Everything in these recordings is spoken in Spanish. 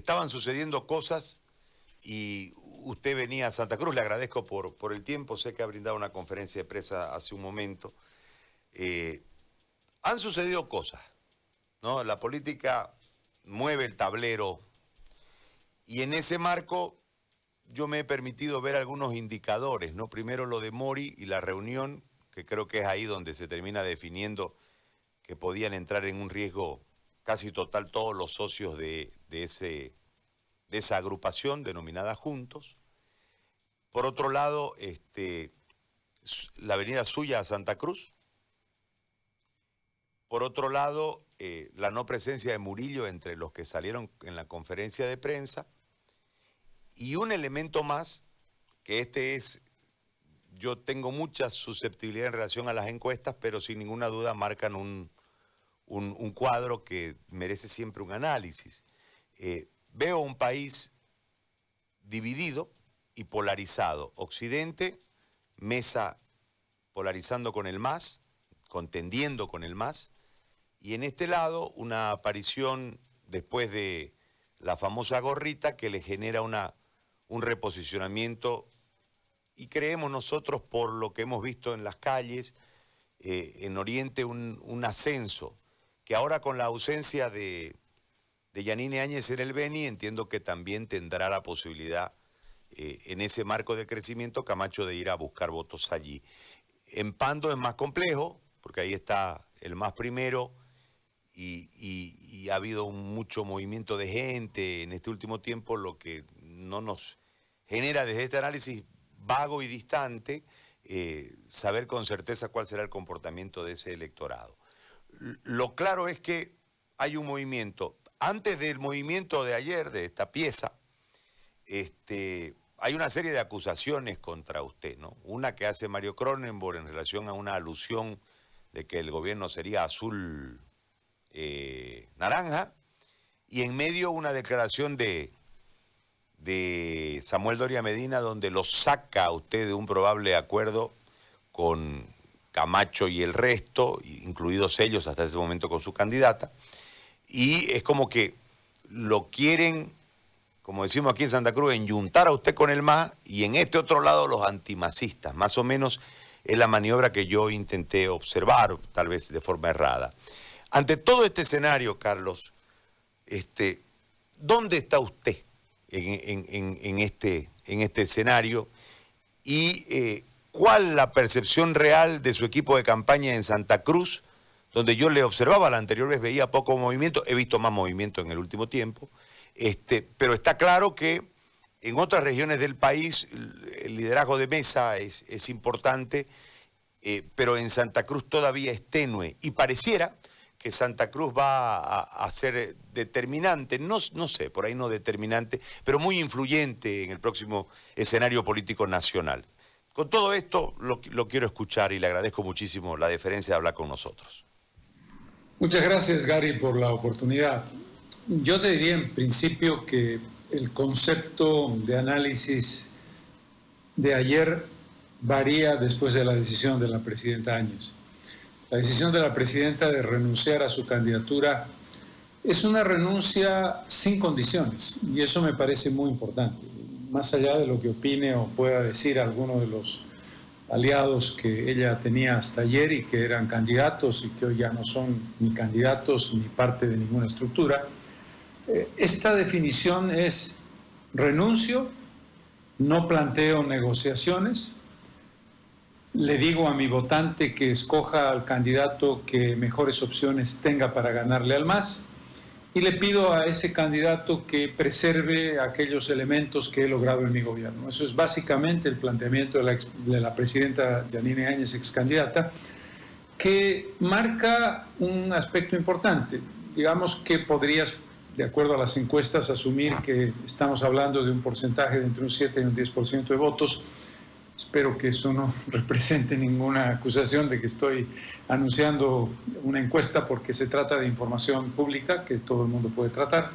estaban sucediendo cosas y usted venía a Santa Cruz, le agradezco por, el tiempo, sé que ha brindado una conferencia de prensa hace un momento. Eh, han sucedido cosas, ¿no? La política mueve el tablero y en ese marco yo me he permitido ver algunos indicadores, ¿no? Primero lo de Mori y la reunión, que creo que es ahí donde se termina definiendo que podían entrar en un riesgo casi total todos los socios de, ese, de esa agrupación denominada Juntos. Por otro lado, este, la avenida suya a Santa Cruz. Por otro lado, eh, la no presencia de Murillo entre los que salieron en la conferencia de prensa. Y un elemento más, que este es, yo tengo mucha susceptibilidad en relación a las encuestas, pero sin ninguna duda marcan un, un, cuadro que merece siempre un análisis. Eh, veo un país dividido y polarizado. Occidente, mesa polarizando con el MAS, contendiendo con el MAS, y en este lado una aparición después de la famosa gorrita que le genera una, un reposicionamiento y creemos nosotros por lo que hemos visto en las calles, eh, en Oriente un ascenso que ahora con la ausencia de, de Yanine Áñez en el Beni, entiendo que también tendrá la posibilidad, eh, en ese marco de crecimiento, Camacho de ir a buscar votos allí. En Pando es más complejo, porque ahí está el más primero, y, ha habido mucho movimiento de gente en este último tiempo, lo que no nos genera desde este análisis vago y distante eh, saber con certeza cuál será el comportamiento de ese electorado. Lo claro es que hay un movimiento. Antes del movimiento de ayer, de esta pieza, este, hay una serie de acusaciones contra usted, ¿no? Una que hace Mario Cronenborg en relación a una alusión de que el gobierno sería azul eh, naranja, y en medio una declaración de, de Samuel Doria Medina donde lo saca a usted de un probable acuerdo con Camacho y el resto, incluidos ellos hasta ese momento con su candidata, y es como que lo quieren, como decimos aquí en Santa Cruz, enyuntar a usted con el MAS y en este otro lado los antimasistas, más o menos es la maniobra que yo intenté observar, tal vez de forma errada. Ante todo este escenario, Carlos, este, ¿dónde está usted en, este, en este escenario? Y eh, cuál la percepción real de su equipo de campaña en Santa Cruz, donde yo le observaba la anterior vez, veía poco movimiento, he visto más movimiento en el último tiempo, este, pero está claro que en otras regiones del país el liderazgo de mesa es, es importante, eh, pero en Santa Cruz todavía es tenue y pareciera que Santa Cruz va a, ser determinante, no, no sé, por ahí no determinante, pero muy influyente en el próximo escenario político nacional. Con todo esto lo, quiero escuchar y le agradezco muchísimo la deferencia de hablar con nosotros. Muchas gracias, Gary, por la oportunidad. Yo te diría en principio que el concepto de análisis de ayer varía después de la decisión de la presidenta Áñez. La decisión de la presidenta de renunciar a su candidatura es una renuncia sin condiciones y eso me parece muy importante más allá de lo que opine o pueda decir alguno de los aliados que ella tenía hasta ayer y que eran candidatos y que hoy ya no son ni candidatos ni parte de ninguna estructura, eh, esta definición es renuncio, no planteo negociaciones, le digo a mi votante que escoja al candidato que mejores opciones tenga para ganarle al MAS y le pido a ese candidato que preserve aquellos elementos que he logrado en mi gobierno. Eso es básicamente el planteamiento de la, presidenta Janine Áñez, ex candidata, que marca un aspecto importante. Digamos que podrías, de acuerdo a las encuestas, asumir que estamos hablando de un porcentaje de entre un 7 y un 10% de votos Espero que eso no represente ninguna acusación de que estoy anunciando una encuesta porque se trata de información pública que todo el mundo puede tratar.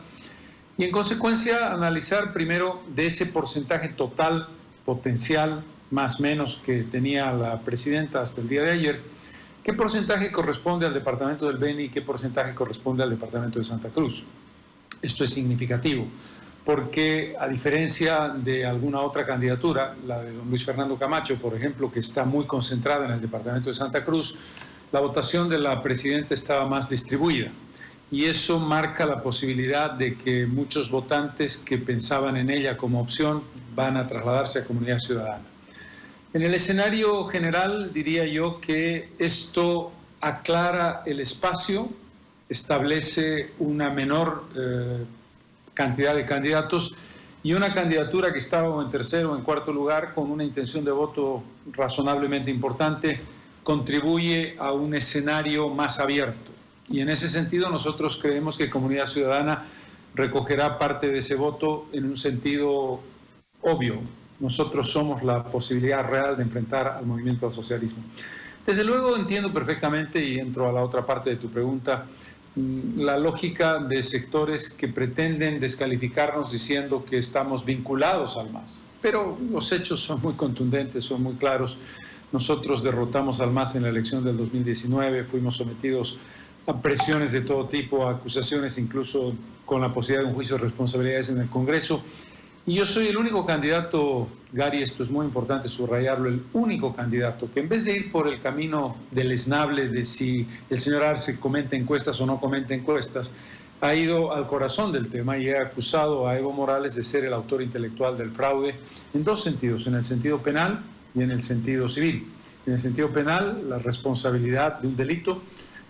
Y en consecuencia, analizar primero de ese porcentaje total potencial, más menos que tenía la presidenta hasta el día de ayer, qué porcentaje corresponde al departamento del Beni y qué porcentaje corresponde al departamento de Santa Cruz. Esto es significativo porque a diferencia de alguna otra candidatura, la de don Luis Fernando Camacho, por ejemplo, que está muy concentrada en el departamento de Santa Cruz, la votación de la presidenta estaba más distribuida. Y eso marca la posibilidad de que muchos votantes que pensaban en ella como opción van a trasladarse a comunidad ciudadana. En el escenario general diría yo que esto aclara el espacio, establece una menor eh, cantidad de candidatos y una candidatura que estaba en tercero o en cuarto lugar con una intención de voto razonablemente importante contribuye a un escenario más abierto. Y en ese sentido nosotros creemos que Comunidad Ciudadana recogerá parte de ese voto en un sentido obvio. Nosotros somos la posibilidad real de enfrentar al movimiento al socialismo. Desde luego entiendo perfectamente y entro a la otra parte de tu pregunta la lógica de sectores que pretenden descalificarnos diciendo que estamos vinculados al MAS. Pero los hechos son muy contundentes, son muy claros. Nosotros derrotamos al MAS en la elección del 2019, fuimos sometidos a presiones de todo tipo, a acusaciones incluso con la posibilidad de un juicio de responsabilidades en el Congreso y yo soy el único candidato, Gary, esto es muy importante subrayarlo, el único candidato que en vez de ir por el camino del esnable de si el señor Arce comenta encuestas o no comenta encuestas, ha ido al corazón del tema y ha acusado a Evo Morales de ser el autor intelectual del fraude en dos sentidos, en el sentido penal y en el sentido civil. En el sentido penal, la responsabilidad de un delito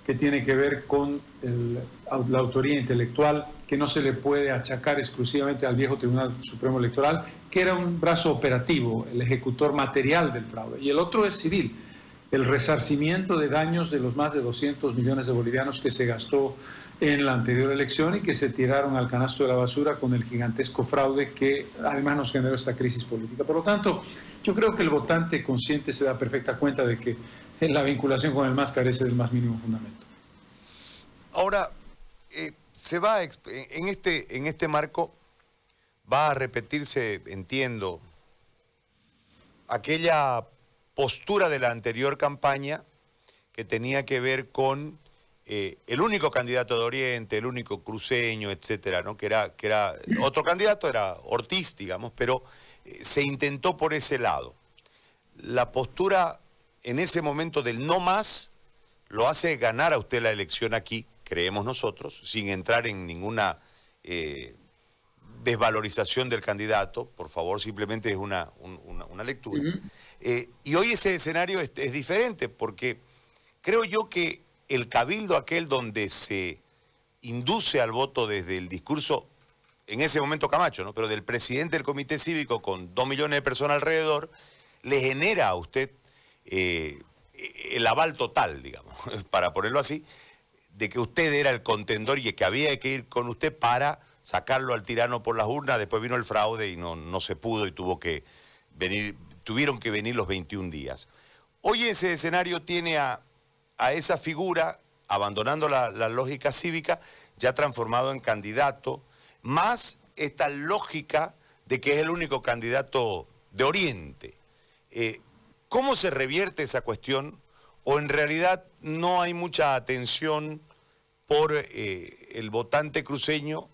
que tiene que ver con la autoría intelectual, que no se le puede achacar exclusivamente al viejo Tribunal Supremo Electoral, que era un brazo operativo, el ejecutor material del fraude. Y el otro es civil, el resarcimiento de daños de los más de 200 millones de bolivianos que se gastó en la anterior elección y que se tiraron al canasto de la basura con el gigantesco fraude que además nos generó esta crisis política. Por lo tanto, yo creo que el votante consciente se da perfecta cuenta de que la vinculación con el MAS carece del más mínimo fundamento. Ahora, eh, se va en este, en este marco va a repetirse, entiendo, aquella postura de la anterior campaña que tenía que ver con eh, el único candidato de Oriente, el único cruceño, etcétera, ¿no? que, era, que era otro candidato, era Ortiz, digamos, pero eh, se intentó por ese lado. La postura en ese momento del no más lo hace ganar a usted la elección aquí, creemos nosotros, sin entrar en ninguna eh, desvalorización del candidato, por favor, simplemente es una, lectura. Eh, y hoy ese escenario es, diferente, porque creo yo que el cabildo aquel donde se induce al voto desde el discurso, en ese momento Camacho, ¿no? pero del presidente del comité cívico con dos millones de personas alrededor, le genera a usted eh, el aval total, digamos, para ponerlo así, de que usted era el contendor y que había que ir con usted para sacarlo al tirano por las urnas, después vino el fraude y no, no se pudo y tuvo que venir, tuvieron que venir los 21 días. Hoy ese escenario tiene a, esa figura, abandonando la, lógica cívica, ya transformado en candidato, más esta lógica de que es el único candidato de Oriente. Eh, ¿Cómo se revierte esa cuestión? ¿O en realidad no hay mucha atención por eh, el votante cruceño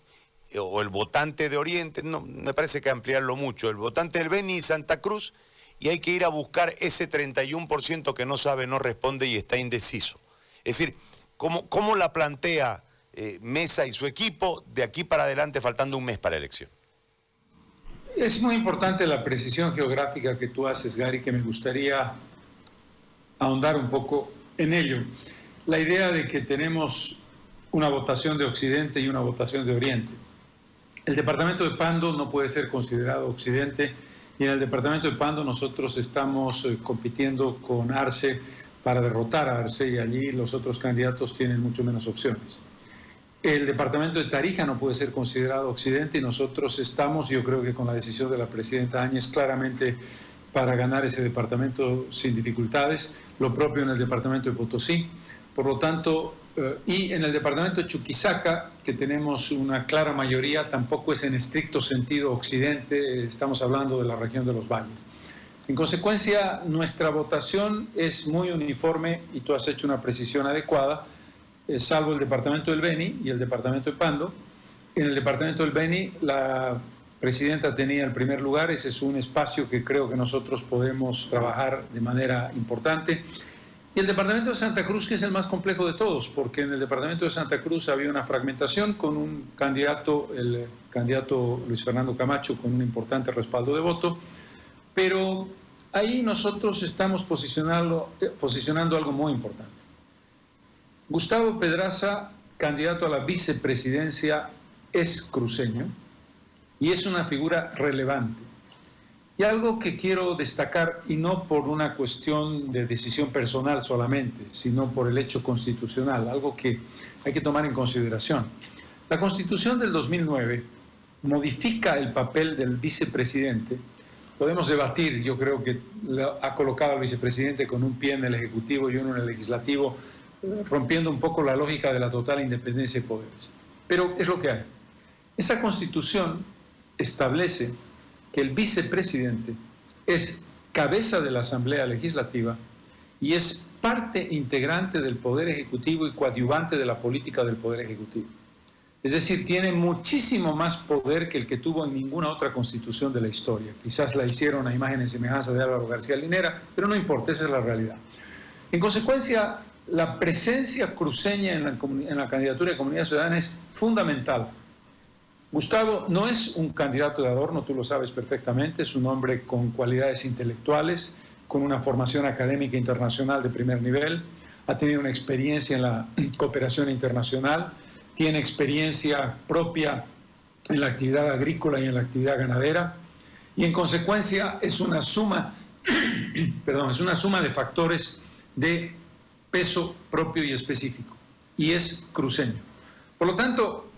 eh, o el votante de Oriente? No, me parece que ampliarlo mucho. El votante del Beni y Santa Cruz y hay que ir a buscar ese 31% que no sabe, no responde y está indeciso. Es decir, ¿cómo, cómo la plantea eh, Mesa y su equipo de aquí para adelante faltando un mes para la elección? Es muy importante la precisión geográfica que tú haces, Gary, que me gustaría ahondar un poco en ello. La idea de que tenemos una votación de Occidente y una votación de Oriente. El departamento de Pando no puede ser considerado Occidente y en el departamento de Pando nosotros estamos eh, compitiendo con Arce para derrotar a Arce y allí los otros candidatos tienen mucho menos opciones. El departamento de Tarija no puede ser considerado Occidente y nosotros estamos, yo creo que con la decisión de la presidenta Áñez, claramente para ganar ese departamento sin dificultades, lo propio en el departamento de Potosí. Por lo tanto, eh, y en el departamento de Chuquisaca, que tenemos una clara mayoría, tampoco es en estricto sentido occidente, estamos hablando de la región de los valles. En consecuencia, nuestra votación es muy uniforme y tú has hecho una precisión adecuada eh, salvo el departamento del Beni y el departamento de Pando, en el departamento del Beni, la presidenta tenía el primer lugar. Ese es un espacio que creo que nosotros podemos trabajar de manera importante. Y el departamento de Santa Cruz, que es el más complejo de todos, porque en el departamento de Santa Cruz había una fragmentación con un candidato, el candidato Luis Fernando Camacho, con un importante respaldo de voto, pero ahí nosotros estamos posicionando, posicionando algo muy importante. Gustavo Pedraza, candidato a la vicepresidencia, es cruceño y es una figura relevante. Y algo que quiero destacar, y no por una cuestión de decisión personal solamente, sino por el hecho constitucional, algo que hay que tomar en consideración. La constitución del 2009 modifica el papel del vicepresidente. Podemos debatir, yo creo que ha colocado al vicepresidente con un pie en el Ejecutivo y uno en el Legislativo, rompiendo un poco la lógica de la total independencia de poderes. Pero es lo que hay. Esa constitución establece que el vicepresidente es cabeza de la Asamblea Legislativa y es parte integrante del Poder Ejecutivo y coadyuvante de la política del Poder Ejecutivo. Es decir, tiene muchísimo más poder que el que tuvo en ninguna otra constitución de la historia. Quizás la hicieron a imagen y semejanza de Álvaro García Linera, pero no importa, esa es la realidad. En consecuencia, la presencia cruceña en la, en la candidatura de Comunidad Ciudadana es fundamental Gustavo no es un candidato de adorno, tú lo sabes perfectamente, es un hombre con cualidades intelectuales, con una formación académica internacional de primer nivel, ha tenido una experiencia en la cooperación internacional, tiene experiencia propia en la actividad agrícola y en la actividad ganadera, y en consecuencia es una suma, perdón, es una suma de factores de peso propio y específico, y es cruceño. Por lo tanto,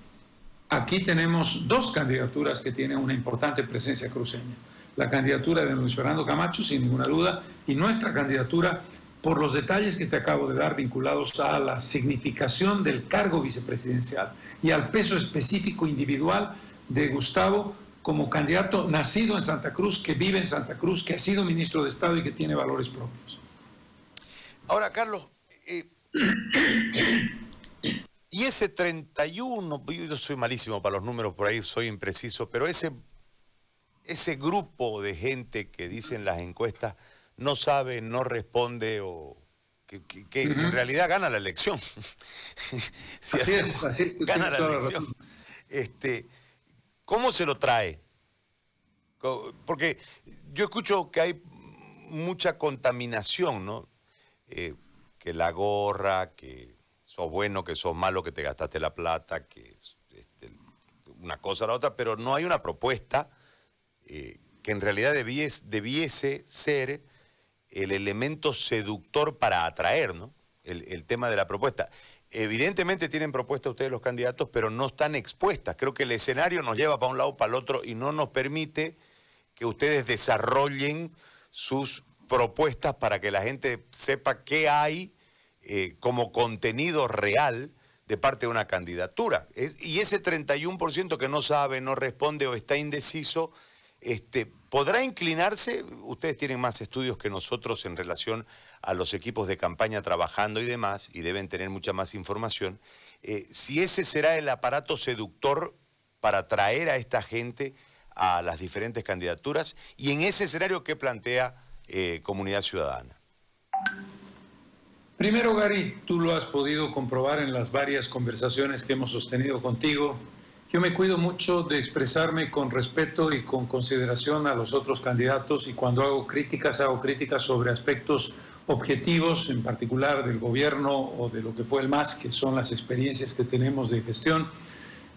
Aquí tenemos dos candidaturas que tienen una importante presencia cruceña. La candidatura de Luis Fernando Camacho, sin ninguna duda, y nuestra candidatura por los detalles que te acabo de dar vinculados a la significación del cargo vicepresidencial y al peso específico individual de Gustavo como candidato nacido en Santa Cruz, que vive en Santa Cruz, que ha sido ministro de Estado y que tiene valores propios. Ahora, Carlos, eh, y ese 31, yo soy malísimo para los números, por ahí soy impreciso, pero ese, ese grupo de gente que dicen las encuestas no sabe, no responde o que, en realidad gana la elección. si gana la elección. Este, ¿Cómo se lo trae? Porque yo escucho que hay mucha contaminación, ¿no? Eh, que la gorra, que sos bueno, que sos malo, que te gastaste la plata, que este, una cosa o la otra, pero no hay una propuesta eh, que en realidad debiese, ser el elemento seductor para atraer, ¿no? El, tema de la propuesta. Evidentemente tienen propuesta ustedes los candidatos, pero no están expuestas. Creo que el escenario nos lleva para un lado, para el otro, y no nos permite que ustedes desarrollen sus propuestas para que la gente sepa qué hay eh, como contenido real de parte de una candidatura. y ese 31% que no sabe, no responde o está indeciso, este, ¿podrá inclinarse? Ustedes tienen más estudios que nosotros en relación a los equipos de campaña trabajando y demás, y deben tener mucha más información. Eh, si ese será el aparato seductor para atraer a esta gente a las diferentes candidaturas, y en ese escenario, ¿qué plantea eh, Comunidad Ciudadana? Primero, Gary, tú lo has podido comprobar en las varias conversaciones que hemos sostenido contigo. Yo me cuido mucho de expresarme con respeto y con consideración a los otros candidatos y cuando hago críticas, hago críticas sobre aspectos objetivos, en particular del gobierno o de lo que fue el MAS, que son las experiencias que tenemos de gestión.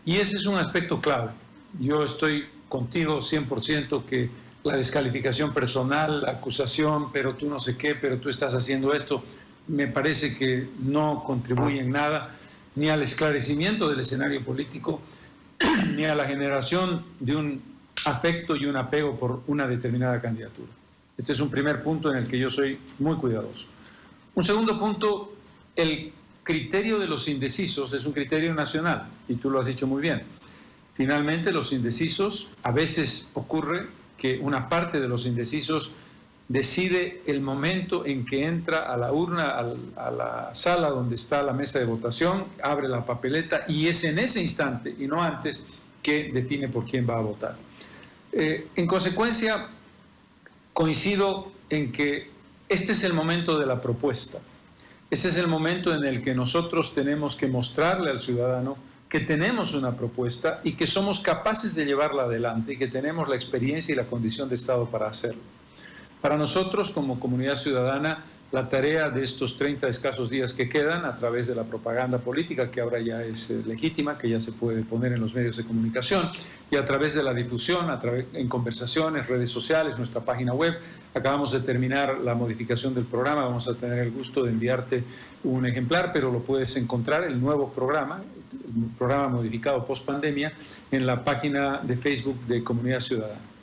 Y ese es un aspecto clave. Yo estoy contigo 100% que la descalificación personal, la acusación, pero tú no sé qué, pero tú estás haciendo esto, me parece que no contribuye en nada ni al esclarecimiento del escenario político, ni a la generación de un afecto y un apego por una determinada candidatura. Este es un primer punto en el que yo soy muy cuidadoso. Un segundo punto, el criterio de los indecisos es un criterio nacional, y tú lo has dicho muy bien. Finalmente, los indecisos, a veces ocurre que una parte de los indecisos decide el momento en que entra a la urna, a la sala donde está la mesa de votación, abre la papeleta y es en ese instante y no antes que define por quién va a votar. Eh, en consecuencia, coincido en que este es el momento de la propuesta. Este es el momento en el que nosotros tenemos que mostrarle al ciudadano que tenemos una propuesta y que somos capaces de llevarla adelante y que tenemos la experiencia y la condición de Estado para hacerlo. Para nosotros, como comunidad ciudadana, la tarea de estos 30 escasos días que quedan a través de la propaganda política, que ahora ya es eh, legítima, que ya se puede poner en los medios de comunicación, y a través de la difusión, a través, en conversaciones, redes sociales, nuestra página web. Acabamos de terminar la modificación del programa, vamos a tener el gusto de enviarte un ejemplar, pero lo puedes encontrar, el nuevo programa, el programa modificado post pandemia, en la página de Facebook de Comunidad Ciudadana.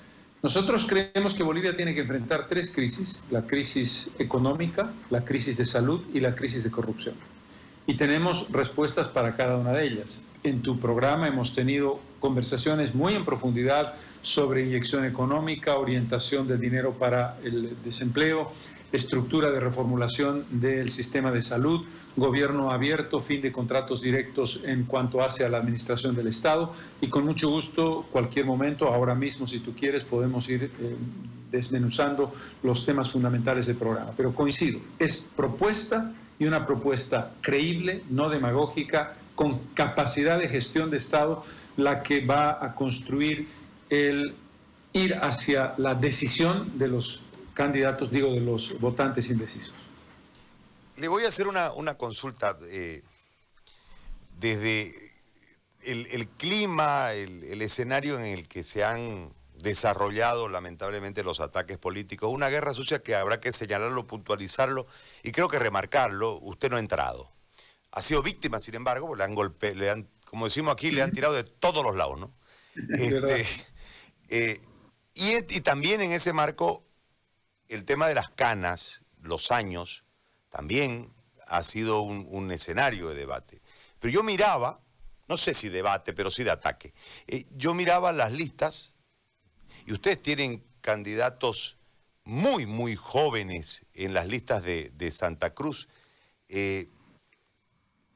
Nosotros creemos que Bolivia tiene que enfrentar tres crisis, la crisis económica, la crisis de salud y la crisis de corrupción. Y tenemos respuestas para cada una de ellas. En tu programa hemos tenido conversaciones muy en profundidad sobre inyección económica, orientación de dinero para el desempleo, estructura de reformulación del sistema de salud, gobierno abierto, fin de contratos directos en cuanto hace a la administración del Estado y con mucho gusto, cualquier momento, ahora mismo si tú quieres, podemos ir eh, desmenuzando los temas fundamentales del programa. Pero coincido, es propuesta y una propuesta creíble, no demagógica, con capacidad de gestión de Estado, la que va a construir el ir hacia la decisión de los candidatos, digo, de los votantes indecisos. Le voy a hacer una, consulta. Eh, desde el, clima, el, escenario en el que se han desarrollado lamentablemente los ataques políticos, una guerra sucia que habrá que señalarlo, puntualizarlo y creo que remarcarlo, usted no ha entrado. Ha sido víctima, sin embargo, le han golpeado, le han, como decimos aquí, le han tirado de todos los lados, ¿no? Este, eh, y, y, también en ese marco el tema de las canas, los años, también ha sido un, escenario de debate. Pero yo miraba, no sé si debate, pero sí de ataque, eh, yo miraba las listas y ustedes tienen candidatos muy, muy jóvenes en las listas de, Santa Cruz. Eh,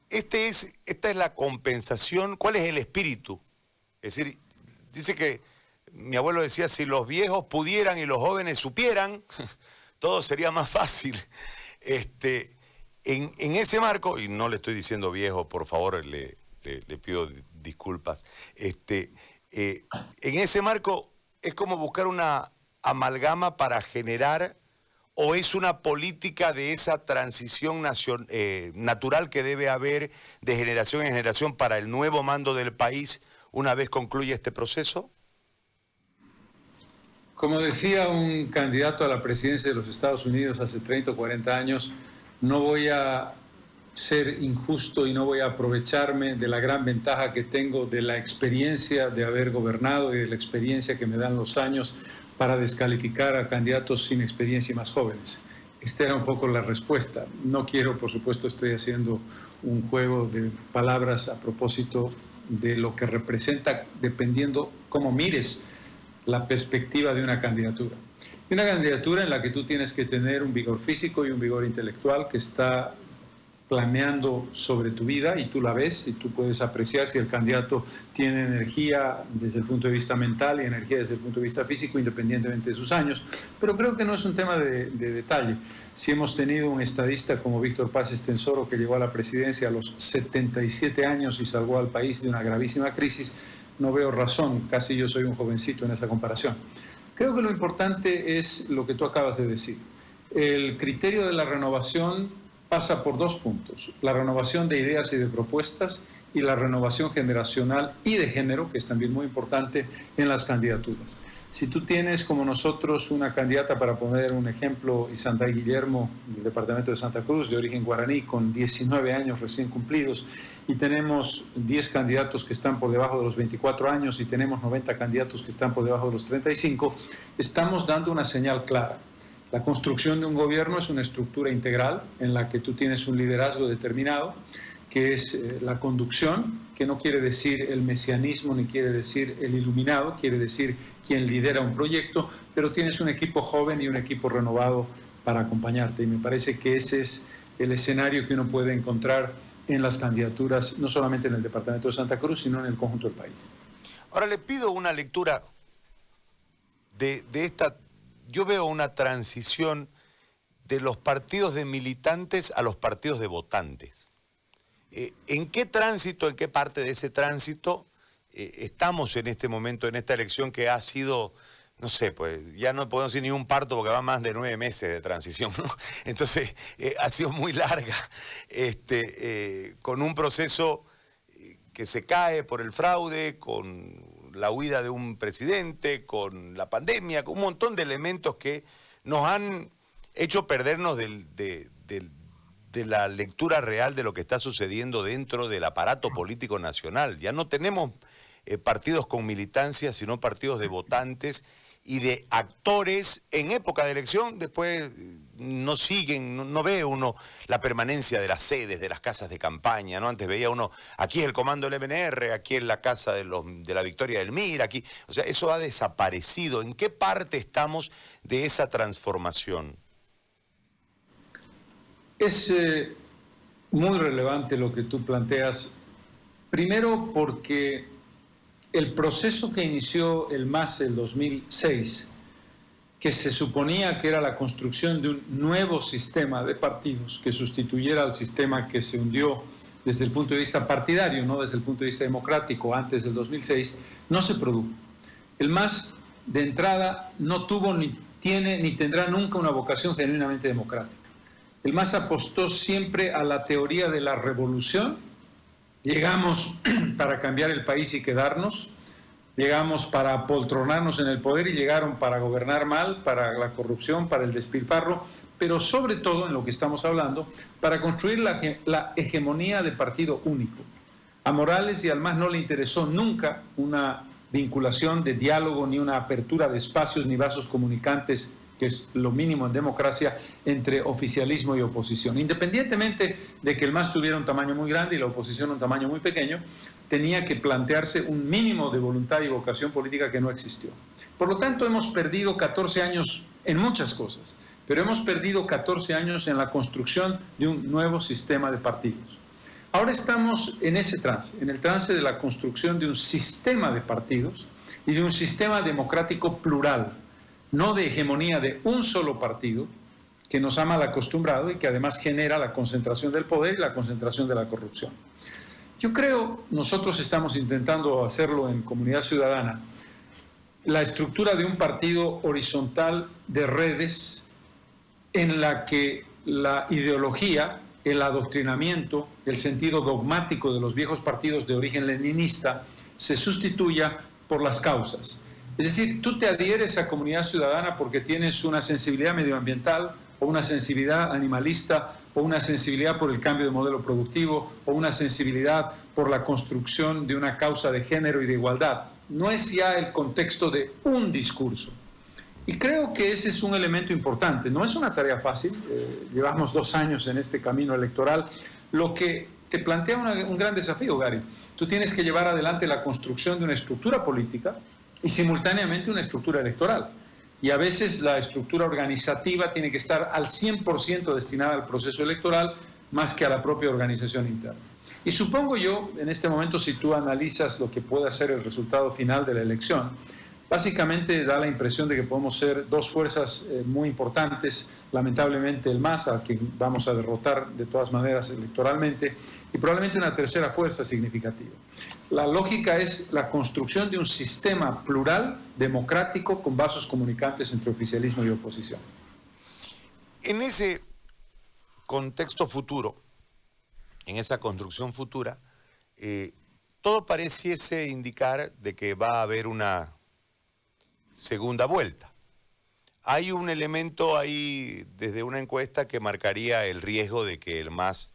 este es, esta es la compensación, ¿cuál es el espíritu? Es decir, dice que mi abuelo decía, si los viejos pudieran y los jóvenes supieran, todo sería más fácil. Este, en, ese marco, y no le estoy diciendo viejo, por favor, le, pido disculpas, este, eh, en ese marco es como buscar una amalgama para generar o es una política de esa transición eh, natural que debe haber de generación en generación para el nuevo mando del país una vez concluya este proceso? Como decía un candidato a la presidencia de los Estados Unidos hace 30 o 40 años, no voy a ser injusto y no voy a aprovecharme de la gran ventaja que tengo de la experiencia de haber gobernado y de la experiencia que me dan los años para descalificar a candidatos sin experiencia y más jóvenes. Esta era un poco la respuesta. No quiero, por supuesto, estoy haciendo un juego de palabras a propósito de lo que representa, dependiendo cómo mires la perspectiva de una candidatura. Una candidatura en la que tú tienes que tener un vigor físico y un vigor intelectual que está planeando sobre tu vida y tú la ves y tú puedes apreciar si el candidato tiene energía desde el punto de vista mental y energía desde el punto de vista físico independientemente de sus años. Pero creo que no es un tema de, de detalle. Si hemos tenido un estadista como Víctor Paz Estensoro que llegó a la presidencia a los 77 años y salvó al país de una gravísima crisis, no veo razón, casi yo soy un jovencito en esa comparación. Creo que lo importante es lo que tú acabas de decir. El criterio de la renovación pasa por dos puntos, la renovación de ideas y de propuestas y la renovación generacional y de género, que es también muy importante en las candidaturas. Si tú tienes como nosotros una candidata, para poner un ejemplo, Isandra Guillermo, del departamento de Santa Cruz, de origen guaraní, con 19 años recién cumplidos, y tenemos 10 candidatos que están por debajo de los 24 años y tenemos 90 candidatos que están por debajo de los 35, estamos dando una señal clara. La construcción de un gobierno es una estructura integral en la que tú tienes un liderazgo determinado, que es eh, la conducción, que no quiere decir el mesianismo ni quiere decir el iluminado, quiere decir quien lidera un proyecto, pero tienes un equipo joven y un equipo renovado para acompañarte. Y me parece que ese es el escenario que uno puede encontrar en las candidaturas, no solamente en el departamento de Santa Cruz, sino en el conjunto del país. Ahora le pido una lectura de, de esta, yo veo una transición de los partidos de militantes a los partidos de votantes. Eh, ¿En qué tránsito, en qué parte de ese tránsito eh, estamos en este momento, en esta elección que ha sido, no sé, pues ya no podemos decir ni un parto porque va más de nueve meses de transición. Entonces eh, ha sido muy larga, este, con un proceso que se cae por el fraude, con la huida de un presidente, con la pandemia, con un montón de elementos que nos han hecho perdernos del, del de la lectura real de lo que está sucediendo dentro del aparato político nacional. Ya no tenemos eh, partidos con militancia, sino partidos de votantes y de actores en época de elección, después eh, no siguen, no, ve uno la permanencia de las sedes, de las casas de campaña, ¿no? Antes veía uno, aquí es el comando del MNR, aquí es la casa de, los, de la Victoria del Mir, aquí, o sea, eso ha desaparecido. ¿En qué parte estamos de esa transformación? Es eh, muy relevante lo que tú planteas, primero porque el proceso que inició el MAS el 2006, que se suponía que era la construcción de un nuevo sistema de partidos que sustituyera al sistema que se hundió desde el punto de vista partidario, no desde el punto de vista democrático antes del 2006, no se produjo. El MAS de entrada no tuvo ni tiene ni tendrá nunca una vocación genuinamente democrática. El MAS apostó siempre a la teoría de la revolución. Llegamos para cambiar el país y quedarnos. Llegamos para apoltronarnos en el poder y llegaron para gobernar mal, para la corrupción, para el despilfarro, pero sobre todo, en lo que estamos hablando, para construir la, hegemonía de partido único. A Morales y al MAS no le interesó nunca una vinculación de diálogo, ni una apertura de espacios, ni vasos comunicantes que es lo mínimo en democracia, entre oficialismo y oposición. Independientemente de que el MAS tuviera un tamaño muy grande y la oposición un tamaño muy pequeño, tenía que plantearse un mínimo de voluntad y vocación política que no existió. Por lo tanto, hemos perdido 14 años en muchas cosas, pero hemos perdido 14 años en la construcción de un nuevo sistema de partidos. Ahora estamos en ese trance, en el trance de la construcción de un sistema de partidos y de un sistema democrático plural, no de hegemonía de un solo partido que nos ha mal acostumbrado y que además genera la concentración del poder y la concentración de la corrupción. Yo creo, nosotros estamos intentando hacerlo en Comunidad Ciudadana, la estructura de un partido horizontal de redes en la que la ideología, el adoctrinamiento, el sentido dogmático de los viejos partidos de origen leninista se sustituya por las causas es decir, tú te adhieres a comunidad ciudadana porque tienes una sensibilidad medioambiental o una sensibilidad animalista o una sensibilidad por el cambio de modelo productivo o una sensibilidad por la construcción de una causa de género y de igualdad. No es ya el contexto de un discurso. Y creo que ese es un elemento importante. No es una tarea fácil. Eh, llevamos dos años en este camino electoral, lo que te plantea un gran desafío, Gary. Tú tienes que llevar adelante la construcción de una estructura política y simultáneamente una estructura electoral. Y a veces la estructura organizativa tiene que estar al 100% destinada al proceso electoral más que a la propia organización interna. Y supongo yo, en este momento, si tú analizas lo que puede ser el resultado final de la elección, Básicamente da la impresión de que podemos ser dos fuerzas eh, muy importantes, lamentablemente el MAS, a quien vamos a derrotar de todas maneras electoralmente, y probablemente una tercera fuerza significativa. La lógica es la construcción de un sistema plural, democrático, con vasos comunicantes entre oficialismo y oposición. En ese contexto futuro, en esa construcción futura, eh, todo pareciese indicar de que va a haber una segunda vuelta. Hay un elemento ahí desde una encuesta que marcaría el riesgo de que el MAS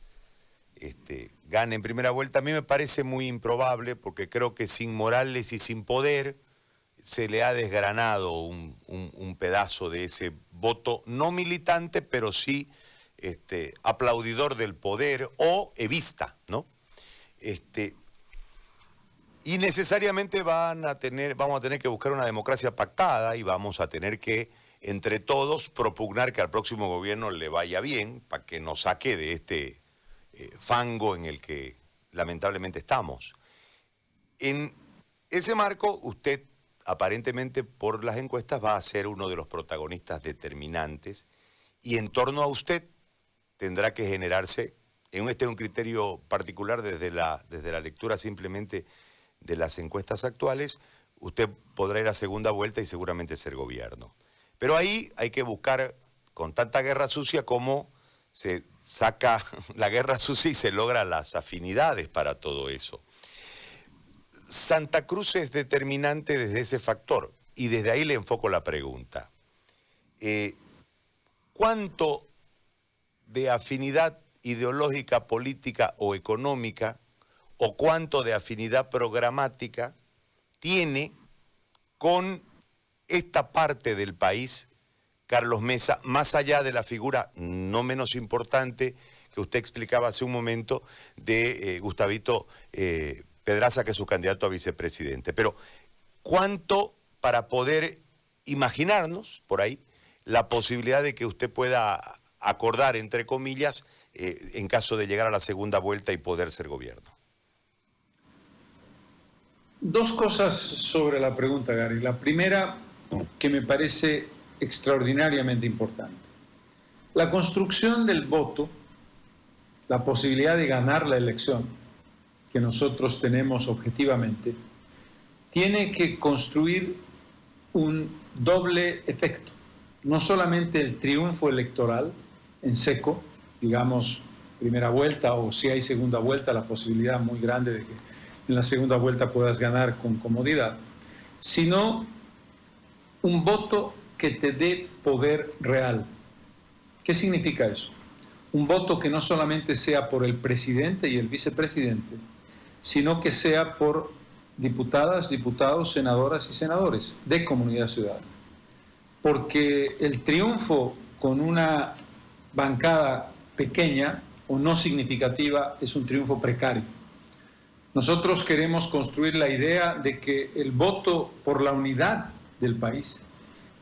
este, gane en primera vuelta. A mí me parece muy improbable porque creo que sin Morales y sin poder se le ha desgranado un, pedazo de ese voto no militante, pero sí este, aplaudidor del poder o evista, ¿no? Este, y necesariamente van a tener, vamos a tener que buscar una democracia pactada y vamos a tener que, entre todos, propugnar que al próximo gobierno le vaya bien para que nos saque de este eh, fango en el que lamentablemente estamos. En ese marco, usted aparentemente por las encuestas va a ser uno de los protagonistas determinantes y en torno a usted tendrá que generarse, en este un criterio particular desde la, desde la lectura simplemente de las encuestas actuales, usted podrá ir a segunda vuelta y seguramente ser gobierno. Pero ahí hay que buscar, con tanta guerra sucia, cómo se saca la guerra sucia y se logra las afinidades para todo eso. Santa Cruz es determinante desde ese factor y desde ahí le enfoco la pregunta. Eh, ¿Cuánto de afinidad ideológica, política o económica o cuánto de afinidad programática tiene con esta parte del país, Carlos Mesa, más allá de la figura no menos importante que usted explicaba hace un momento de eh, Gustavito eh, Pedraza, que es su candidato a vicepresidente. Pero, ¿cuánto para poder imaginarnos por ahí la posibilidad de que usted pueda acordar, entre comillas, eh, en caso de llegar a la segunda vuelta y poder ser gobierno? Dos cosas sobre la pregunta, Gary. La primera, que me parece extraordinariamente importante. La construcción del voto, la posibilidad de ganar la elección que nosotros tenemos objetivamente, tiene que construir un doble efecto. No solamente el triunfo electoral en seco, digamos, primera vuelta o si hay segunda vuelta, la posibilidad muy grande de que en la segunda vuelta puedas ganar con comodidad, sino un voto que te dé poder real. ¿Qué significa eso? Un voto que no solamente sea por el presidente y el vicepresidente, sino que sea por diputadas, diputados, senadoras y senadores de comunidad ciudadana. Porque el triunfo con una bancada pequeña o no significativa es un triunfo precario nosotros queremos construir la idea de que el voto por la unidad del país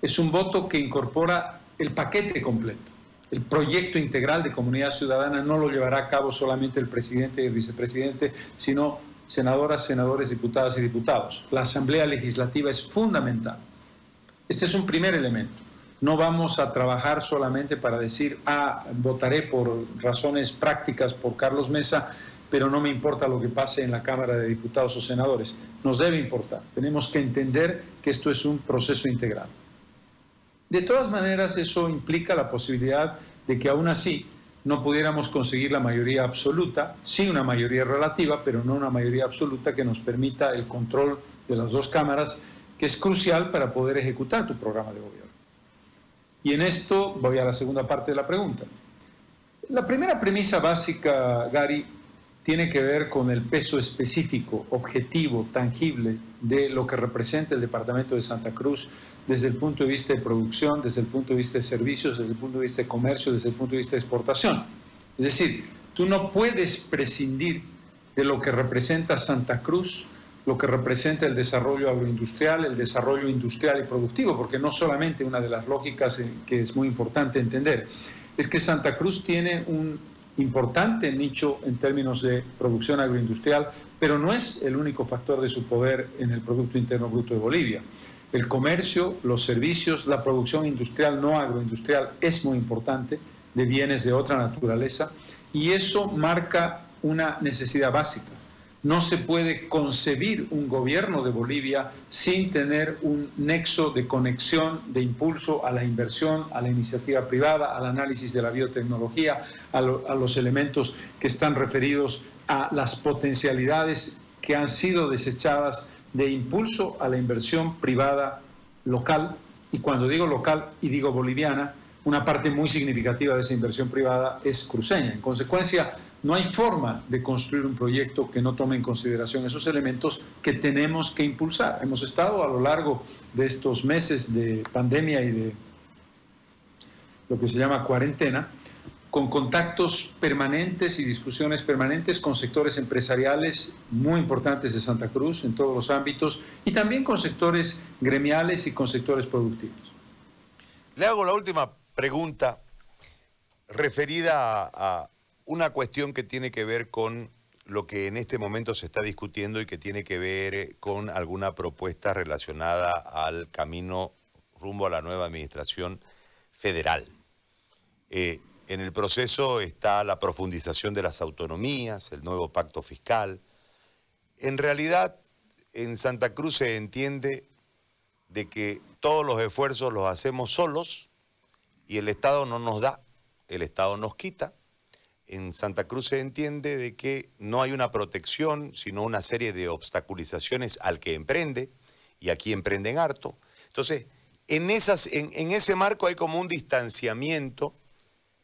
es un voto que incorpora el paquete completo. El proyecto integral de comunidad ciudadana no lo llevará a cabo solamente el presidente y el vicepresidente, sino senadoras, senadores, diputadas y diputados. La Asamblea Legislativa es fundamental. Este es un primer elemento. No vamos a trabajar solamente para decir, ah, votaré por razones prácticas por Carlos Mesa, pero no me importa lo que pase en la Cámara de Diputados o Senadores. Nos debe importar. Tenemos que entender que esto es un proceso integral. De todas maneras, eso implica la posibilidad de que aún así no pudiéramos conseguir la mayoría absoluta, sí una mayoría relativa, pero no una mayoría absoluta que nos permita el control de las dos cámaras, que es crucial para poder ejecutar tu programa de gobierno. Y en esto voy a la segunda parte de la pregunta. La primera premisa básica, Gary, tiene que ver con el peso específico, objetivo, tangible de lo que representa el Departamento de Santa Cruz desde el punto de vista de producción, desde el punto de vista de servicios, desde el punto de vista de comercio, desde el punto de vista de exportación. Es decir, tú no puedes prescindir de lo que representa Santa Cruz, lo que representa el desarrollo agroindustrial, el desarrollo industrial y productivo, porque no solamente una de las lógicas que es muy importante entender, es que Santa Cruz tiene un importante nicho en términos de producción agroindustrial, pero no es el único factor de su poder en el Producto Interno Bruto de Bolivia. El comercio, los servicios, la producción industrial no agroindustrial es muy importante de bienes de otra naturaleza y eso marca una necesidad básica no se puede concebir un gobierno de Bolivia sin tener un nexo de conexión, de impulso a la inversión, a la iniciativa privada, al análisis de la biotecnología, a, los elementos que están referidos a las potencialidades que han sido desechadas de impulso a la inversión privada local. Y cuando digo local y digo boliviana, una parte muy significativa de esa inversión privada es cruceña. En consecuencia, no hay forma de construir un proyecto que no tome en consideración esos elementos que tenemos que impulsar. Hemos estado a lo largo de estos meses de pandemia y de lo que se llama cuarentena, con contactos permanentes y discusiones permanentes con sectores empresariales muy importantes de Santa Cruz en todos los ámbitos y también con sectores gremiales y con sectores productivos. Le hago la última pregunta referida a, una cuestión que tiene que ver con lo que en este momento se está discutiendo y que tiene que ver eh, con alguna propuesta relacionada al camino rumbo a la nueva administración federal. Eh, en el proceso está la profundización de las autonomías, el nuevo pacto fiscal. En realidad, en Santa Cruz se entiende de que todos los esfuerzos los hacemos solos y el Estado no nos da, el Estado nos quita. En Santa Cruz se entiende de que no hay una protección, sino una serie de obstaculizaciones al que emprende, y aquí emprenden harto. Entonces, en, esas, en, ese marco hay como un distanciamiento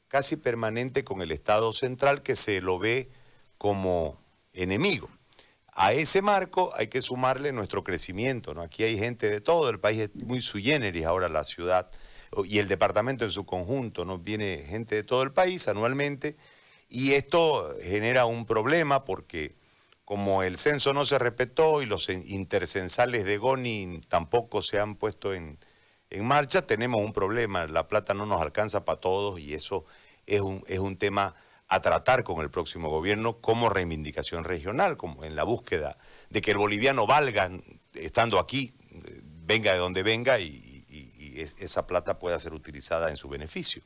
casi permanente con el Estado central que se lo ve como enemigo. A ese marco hay que sumarle nuestro crecimiento. Aquí hay gente de todo el país, es muy sui generis ahora la ciudad y el departamento en su conjunto. ¿no? Viene gente de todo el país anualmente y esto genera un problema porque como el censo no se respetó y los intercensales de Goni tampoco se han puesto en, en marcha, tenemos un problema. La plata no nos alcanza para todos y eso es un, es un tema a tratar con el próximo gobierno como reivindicación regional, como en la búsqueda de que el boliviano valga estando aquí, venga de donde venga y, esa plata pueda ser utilizada en su beneficio.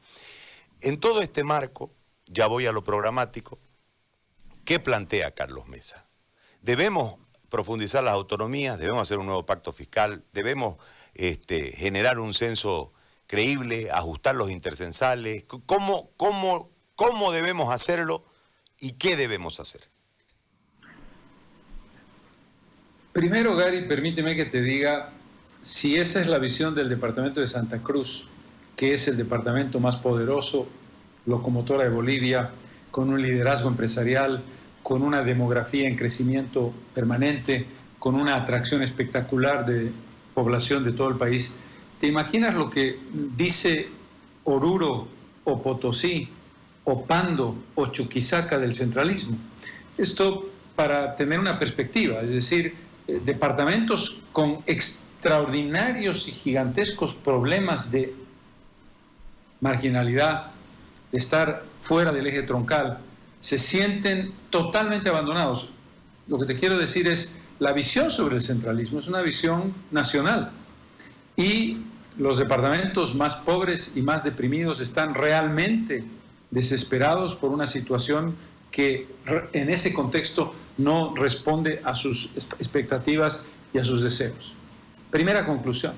En todo este marco, ya voy a lo programático, ¿qué plantea Carlos Mesa? Debemos profundizar las autonomías, debemos hacer un nuevo pacto fiscal, debemos este, generar un censo creíble, ajustar los intercensales, cómo, cómo, cómo debemos hacerlo y qué debemos hacer. Primero, Gary, permíteme que te diga, si esa es la visión del Departamento de Santa Cruz, que es el departamento más poderoso, locomotora de Bolivia, con un liderazgo empresarial, con una demografía en crecimiento permanente, con una atracción espectacular de población de todo el país. ¿Te imaginas lo que dice Oruro o Potosí o Pando o Chuquisaca del centralismo? Esto para tener una perspectiva, es decir, eh, departamentos con extraordinarios y gigantescos problemas de marginalidad, de estar fuera del eje troncal, se sienten totalmente abandonados. Lo que te quiero decir es, la visión sobre el centralismo es una visión nacional y los departamentos más pobres y más deprimidos están realmente desesperados por una situación que en ese contexto no responde a sus expectativas y a sus deseos. Primera conclusión.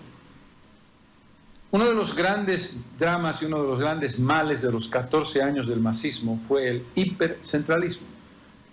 Uno de los grandes dramas y uno de los grandes males de los 14 años del masismo fue el hipercentralismo.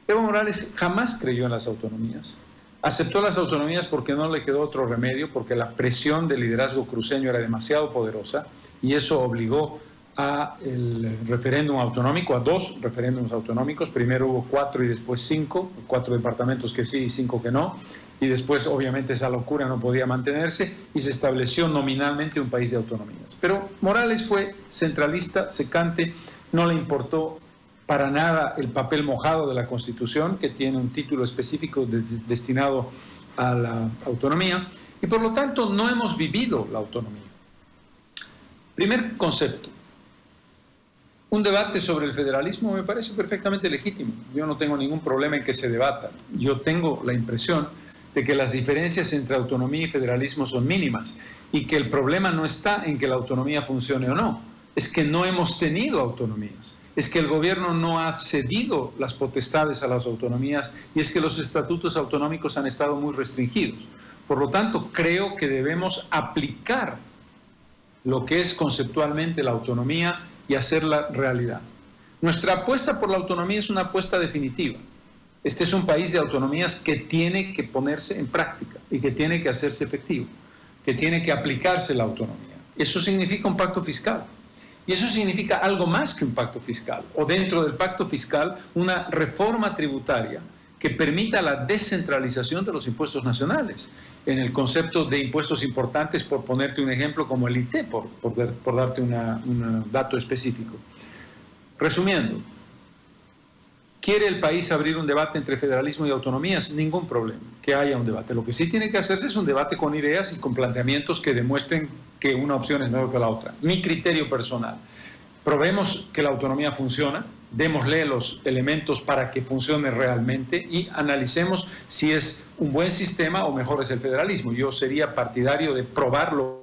Evo Morales jamás creyó en las autonomías. Aceptó las autonomías porque no le quedó otro remedio, porque la presión del liderazgo cruceño era demasiado poderosa y eso obligó a el referéndum autonómico, a dos referéndums autonómicos. Primero hubo cuatro y después cinco, cuatro departamentos que sí y cinco que no. Y después, obviamente, esa locura no podía mantenerse y se estableció nominalmente un país de autonomías. Pero Morales fue centralista, secante, no le importó para nada el papel mojado de la Constitución, que tiene un título específico destinado a la autonomía, y por lo tanto no hemos vivido la autonomía. Primer concepto. Un debate sobre el federalismo me parece perfectamente legítimo. Yo no tengo ningún problema en que se debata. Yo tengo la impresión de que las diferencias entre autonomía y federalismo son mínimas y que el problema no está en que la autonomía funcione o no, es que no hemos tenido autonomías es que el gobierno no ha cedido las potestades a las autonomías y es que los estatutos autonómicos han estado muy restringidos. Por lo tanto, creo que debemos aplicar lo que es conceptualmente la autonomía y hacerla realidad. Nuestra apuesta por la autonomía es una apuesta definitiva. Este es un país de autonomías que tiene que ponerse en práctica y que tiene que hacerse efectivo, que tiene que aplicarse la autonomía. Eso significa un pacto fiscal. Y eso significa algo más que un pacto fiscal, o dentro del pacto fiscal una reforma tributaria que permita la descentralización de los impuestos nacionales, en el concepto de impuestos importantes, por ponerte un ejemplo como el IT, por, por, darte un dato específico. Resumiendo, ¿quiere el país abrir un debate entre federalismo y autonomías? Ningún problema, que haya un debate. Lo que sí tiene que hacerse es un debate con ideas y con planteamientos que demuestren que una opción es mejor que la otra. Mi criterio personal. Probemos que la autonomía funciona, démosle los elementos para que funcione realmente y analicemos si es un buen sistema o mejor es el federalismo. Yo sería partidario de probarlo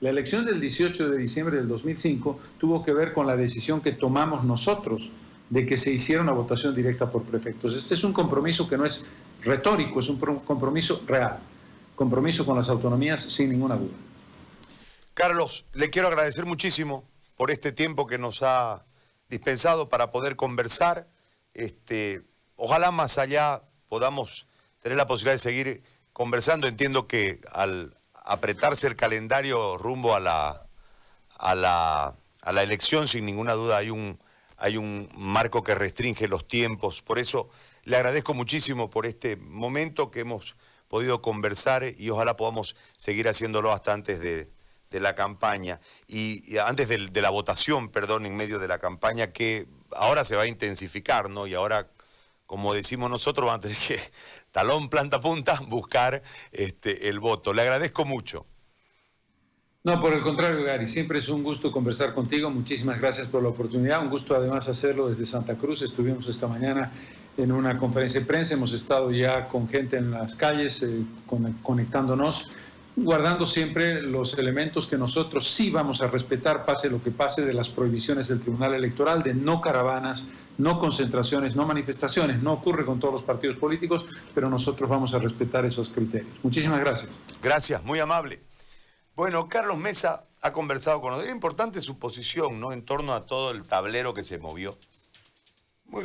La elección del 18 de diciembre del 2005 tuvo que ver con la decisión que tomamos nosotros de que se hiciera una votación directa por prefectos. Este es un compromiso que no es retórico, es un compromiso real, compromiso con las autonomías sin ninguna duda. Carlos, le quiero agradecer muchísimo por este tiempo que nos ha dispensado para poder conversar. Este, ojalá más allá podamos tener la posibilidad de seguir conversando. Entiendo que al, apretarse el calendario rumbo a la, a la, a la elección, sin ninguna duda hay un, hay un marco que restringe los tiempos. Por eso le agradezco muchísimo por este momento que hemos podido conversar y ojalá podamos seguir haciéndolo hasta antes de, la campaña y, antes de, de, la votación, perdón, en medio de la campaña que ahora se va a intensificar, ¿no? Y ahora como decimos nosotros, van a tener que, talón, planta, punta, buscar este, el voto. Le agradezco mucho. No, por el contrario, Gary, siempre es un gusto conversar contigo. Muchísimas gracias por la oportunidad. Un gusto además hacerlo desde Santa Cruz. Estuvimos esta mañana en una conferencia de prensa. Hemos estado ya con gente en las calles, eh, conectándonos guardando siempre los elementos que nosotros sí vamos a respetar, pase lo que pase, de las prohibiciones del Tribunal Electoral, de no caravanas, no concentraciones, no manifestaciones. No ocurre con todos los partidos políticos, pero nosotros vamos a respetar esos criterios. Muchísimas gracias. Gracias, muy amable. Bueno, Carlos Mesa ha conversado con nosotros. Era importante su posición, ¿no? En torno a todo el tablero que se movió. Muy